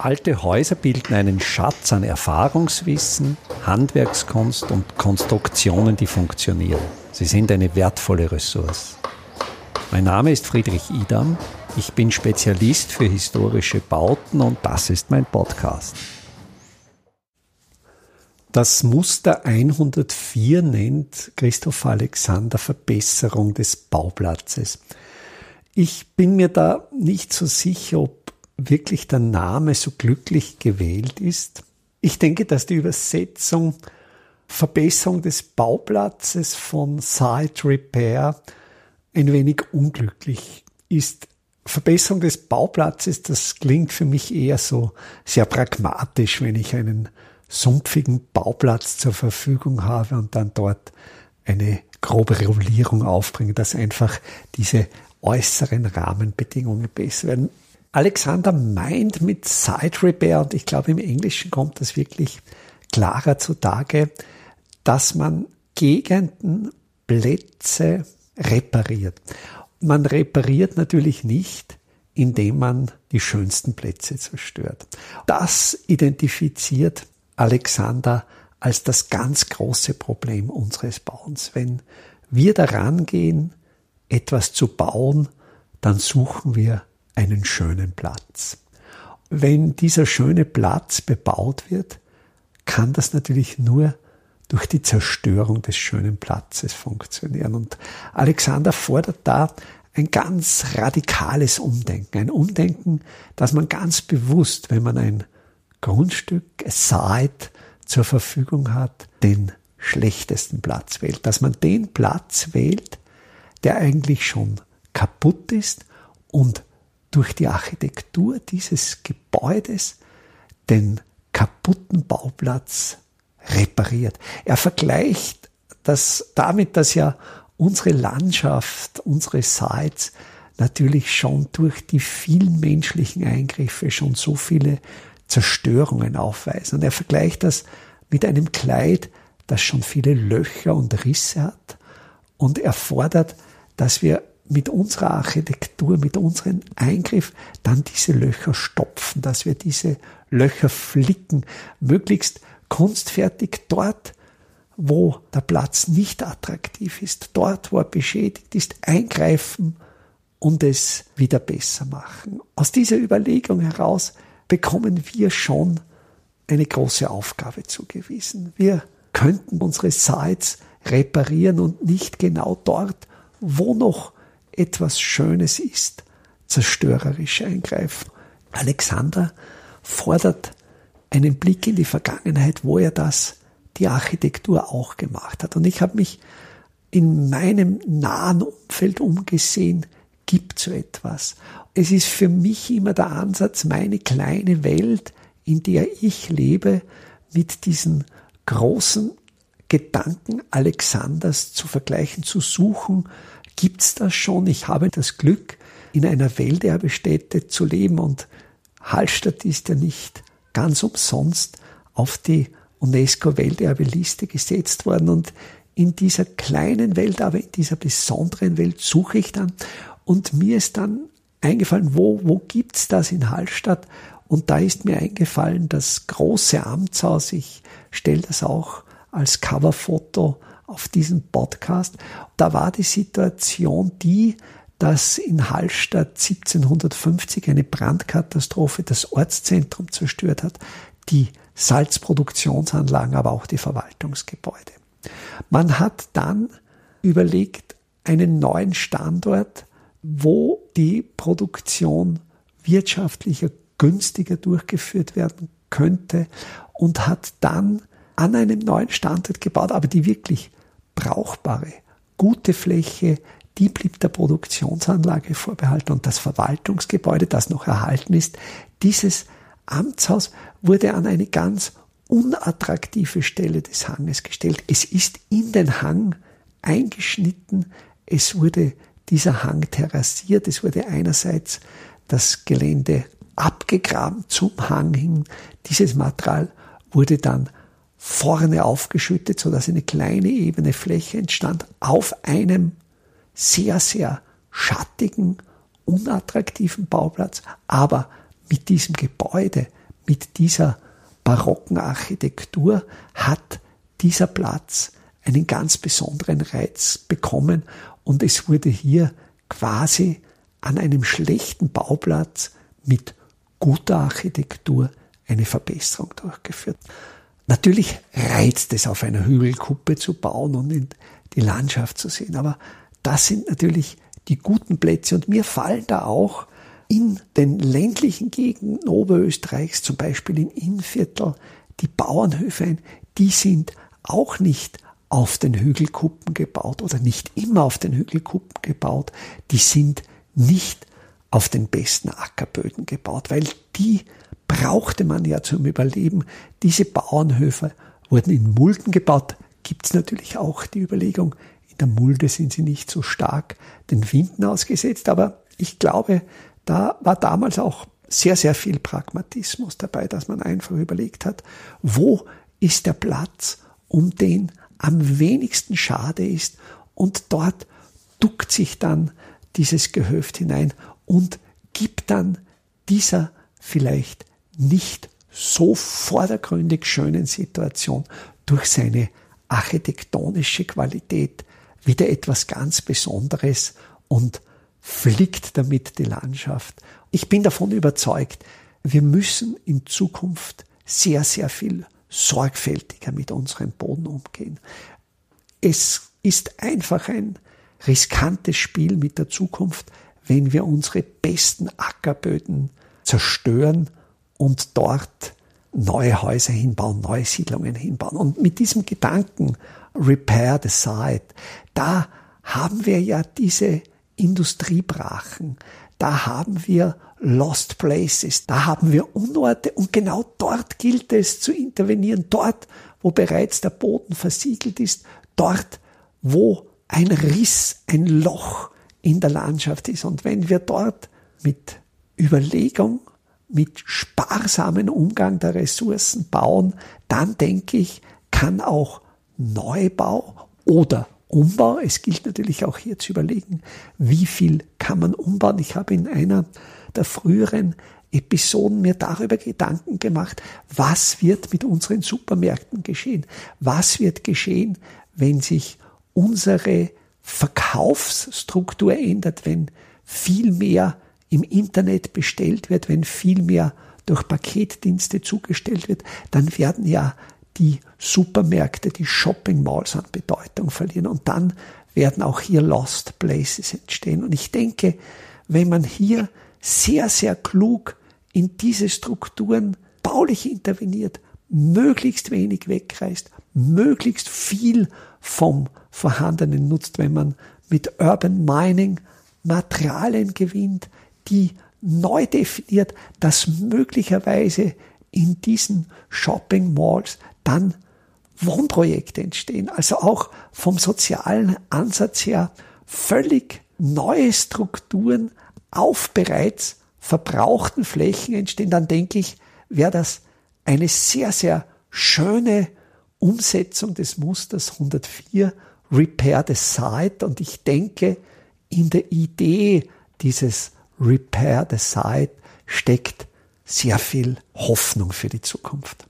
Alte Häuser bilden einen Schatz an Erfahrungswissen, Handwerkskunst und Konstruktionen, die funktionieren. Sie sind eine wertvolle Ressource. Mein Name ist Friedrich Idam. Ich bin Spezialist für historische Bauten und das ist mein Podcast. Das Muster 104 nennt Christoph Alexander Verbesserung des Bauplatzes. Ich bin mir da nicht so sicher, ob wirklich der Name so glücklich gewählt ist. Ich denke, dass die Übersetzung Verbesserung des Bauplatzes von Site Repair ein wenig unglücklich ist. Verbesserung des Bauplatzes, das klingt für mich eher so sehr pragmatisch, wenn ich einen sumpfigen Bauplatz zur Verfügung habe und dann dort eine grobe Regulierung aufbringe, dass einfach diese äußeren Rahmenbedingungen besser werden. Alexander meint mit Side Repair, und ich glaube im Englischen kommt das wirklich klarer zutage, dass man Gegenden, Plätze repariert. Man repariert natürlich nicht, indem man die schönsten Plätze zerstört. Das identifiziert Alexander als das ganz große Problem unseres Bauens. Wenn wir daran gehen, etwas zu bauen, dann suchen wir einen schönen Platz. Wenn dieser schöne Platz bebaut wird, kann das natürlich nur durch die Zerstörung des schönen Platzes funktionieren. Und Alexander fordert da ein ganz radikales Umdenken. Ein Umdenken, dass man ganz bewusst, wenn man ein Grundstück, Site zur Verfügung hat, den schlechtesten Platz wählt. Dass man den Platz wählt, der eigentlich schon kaputt ist und durch die Architektur dieses Gebäudes den kaputten Bauplatz repariert. Er vergleicht das damit, dass ja unsere Landschaft, unsere Sites natürlich schon durch die vielen menschlichen Eingriffe schon so viele Zerstörungen aufweisen. Und er vergleicht das mit einem Kleid, das schon viele Löcher und Risse hat. Und er fordert, dass wir mit unserer Architektur, mit unserem Eingriff dann diese Löcher stopfen, dass wir diese Löcher flicken, möglichst kunstfertig dort, wo der Platz nicht attraktiv ist, dort, wo er beschädigt ist, eingreifen und es wieder besser machen. Aus dieser Überlegung heraus bekommen wir schon eine große Aufgabe zugewiesen. Wir könnten unsere Sites reparieren und nicht genau dort, wo noch etwas Schönes ist, zerstörerisch eingreifen. Alexander fordert einen Blick in die Vergangenheit, wo er das, die Architektur auch gemacht hat. Und ich habe mich in meinem nahen Umfeld umgesehen, gibt so etwas. Es ist für mich immer der Ansatz, meine kleine Welt, in der ich lebe, mit diesen großen Gedanken Alexanders zu vergleichen, zu suchen, gibt's das schon? Ich habe das Glück, in einer Welterbestätte zu leben und Hallstatt ist ja nicht ganz umsonst auf die UNESCO-Welterbeliste gesetzt worden und in dieser kleinen Welt, aber in dieser besonderen Welt suche ich dann und mir ist dann eingefallen, wo, wo gibt's das in Hallstatt? Und da ist mir eingefallen, das große Amtshaus, ich stelle das auch als Coverfoto auf diesen Podcast. Da war die Situation die, dass in Hallstatt 1750 eine Brandkatastrophe das Ortszentrum zerstört hat, die Salzproduktionsanlagen, aber auch die Verwaltungsgebäude. Man hat dann überlegt, einen neuen Standort, wo die Produktion wirtschaftlicher, günstiger durchgeführt werden könnte und hat dann an einem neuen Standort gebaut, aber die wirklich brauchbare, gute Fläche, die blieb der Produktionsanlage vorbehalten und das Verwaltungsgebäude, das noch erhalten ist, dieses Amtshaus wurde an eine ganz unattraktive Stelle des Hanges gestellt. Es ist in den Hang eingeschnitten, es wurde dieser Hang terrassiert, es wurde einerseits das Gelände abgegraben zum Hang hin. Dieses Material wurde dann vorne aufgeschüttet, so dass eine kleine ebene Fläche entstand auf einem sehr, sehr schattigen, unattraktiven Bauplatz, aber mit diesem Gebäude mit dieser barocken Architektur hat dieser Platz einen ganz besonderen Reiz bekommen und es wurde hier quasi an einem schlechten Bauplatz mit guter Architektur eine Verbesserung durchgeführt. Natürlich reizt es auf einer Hügelkuppe zu bauen und in die Landschaft zu sehen, aber das sind natürlich die guten Plätze. Und mir fallen da auch in den ländlichen Gegenden Oberösterreichs, zum Beispiel in Innviertel, die Bauernhöfe ein, die sind auch nicht auf den Hügelkuppen gebaut oder nicht immer auf den Hügelkuppen gebaut, die sind nicht auf den besten Ackerböden gebaut, weil die brauchte man ja zum Überleben. Diese Bauernhöfe wurden in Mulden gebaut. Gibt es natürlich auch die Überlegung, in der Mulde sind sie nicht so stark den Winden ausgesetzt, aber ich glaube, da war damals auch sehr, sehr viel Pragmatismus dabei, dass man einfach überlegt hat, wo ist der Platz, um den am wenigsten schade ist und dort duckt sich dann dieses Gehöft hinein und gibt dann dieser vielleicht nicht so vordergründig schönen Situation durch seine architektonische Qualität wieder etwas ganz Besonderes und flickt damit die Landschaft. Ich bin davon überzeugt, wir müssen in Zukunft sehr, sehr viel sorgfältiger mit unserem Boden umgehen. Es ist einfach ein riskantes Spiel mit der Zukunft, wenn wir unsere besten Ackerböden zerstören und dort neue Häuser hinbauen, neue Siedlungen hinbauen. Und mit diesem Gedanken, repair the site, da haben wir ja diese Industriebrachen, da haben wir Lost Places, da haben wir Unorte. Und genau dort gilt es zu intervenieren, dort, wo bereits der Boden versiegelt ist, dort, wo ein Riss, ein Loch in der Landschaft ist. Und wenn wir dort mit Überlegung, mit sparsamen Umgang der Ressourcen bauen, dann denke ich, kann auch Neubau oder Umbau, es gilt natürlich auch hier zu überlegen, wie viel kann man umbauen. Ich habe in einer der früheren Episoden mir darüber Gedanken gemacht, was wird mit unseren Supermärkten geschehen? Was wird geschehen, wenn sich unsere Verkaufsstruktur ändert, wenn viel mehr im Internet bestellt wird, wenn viel mehr durch Paketdienste zugestellt wird, dann werden ja die Supermärkte, die Shopping Malls an Bedeutung verlieren und dann werden auch hier Lost Places entstehen. Und ich denke, wenn man hier sehr, sehr klug in diese Strukturen baulich interveniert, möglichst wenig wegreißt, möglichst viel vom Vorhandenen nutzt, wenn man mit Urban Mining Materialien gewinnt, die neu definiert, dass möglicherweise in diesen Shopping Malls dann Wohnprojekte entstehen. Also auch vom sozialen Ansatz her völlig neue Strukturen auf bereits verbrauchten Flächen entstehen, dann denke ich, wäre das eine sehr, sehr schöne Umsetzung des Musters 104 Repair the Site. Und ich denke, in der Idee dieses Repair the Site steckt sehr viel Hoffnung für die Zukunft.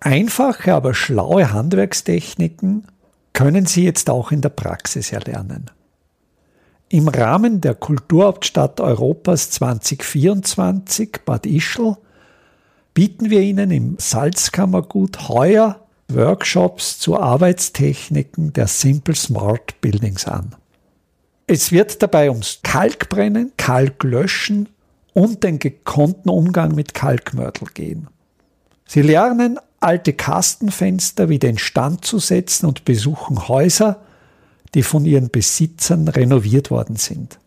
Einfache, aber schlaue Handwerkstechniken können Sie jetzt auch in der Praxis erlernen. Im Rahmen der Kulturhauptstadt Europas 2024 Bad Ischl bieten wir Ihnen im Salzkammergut heuer Workshops zu Arbeitstechniken der Simple Smart Buildings an. Es wird dabei ums Kalkbrennen, Kalklöschen und den gekonnten Umgang mit Kalkmörtel gehen. Sie lernen alte Kastenfenster wieder instand zu setzen und besuchen Häuser, die von ihren Besitzern renoviert worden sind.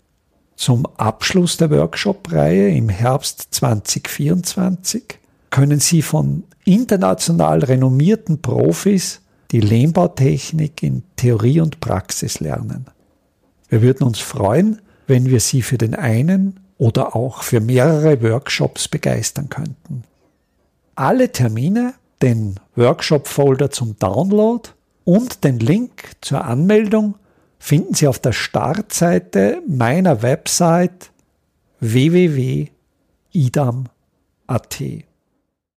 Zum Abschluss der Workshop-Reihe im Herbst 2024 können Sie von international renommierten Profis die Lehmbautechnik in Theorie und Praxis lernen. Wir würden uns freuen, wenn wir Sie für den einen oder auch für mehrere Workshops begeistern könnten. Alle Termine den Workshop-Folder zum Download und den Link zur Anmeldung finden Sie auf der Startseite meiner Website www.idam.at. AT.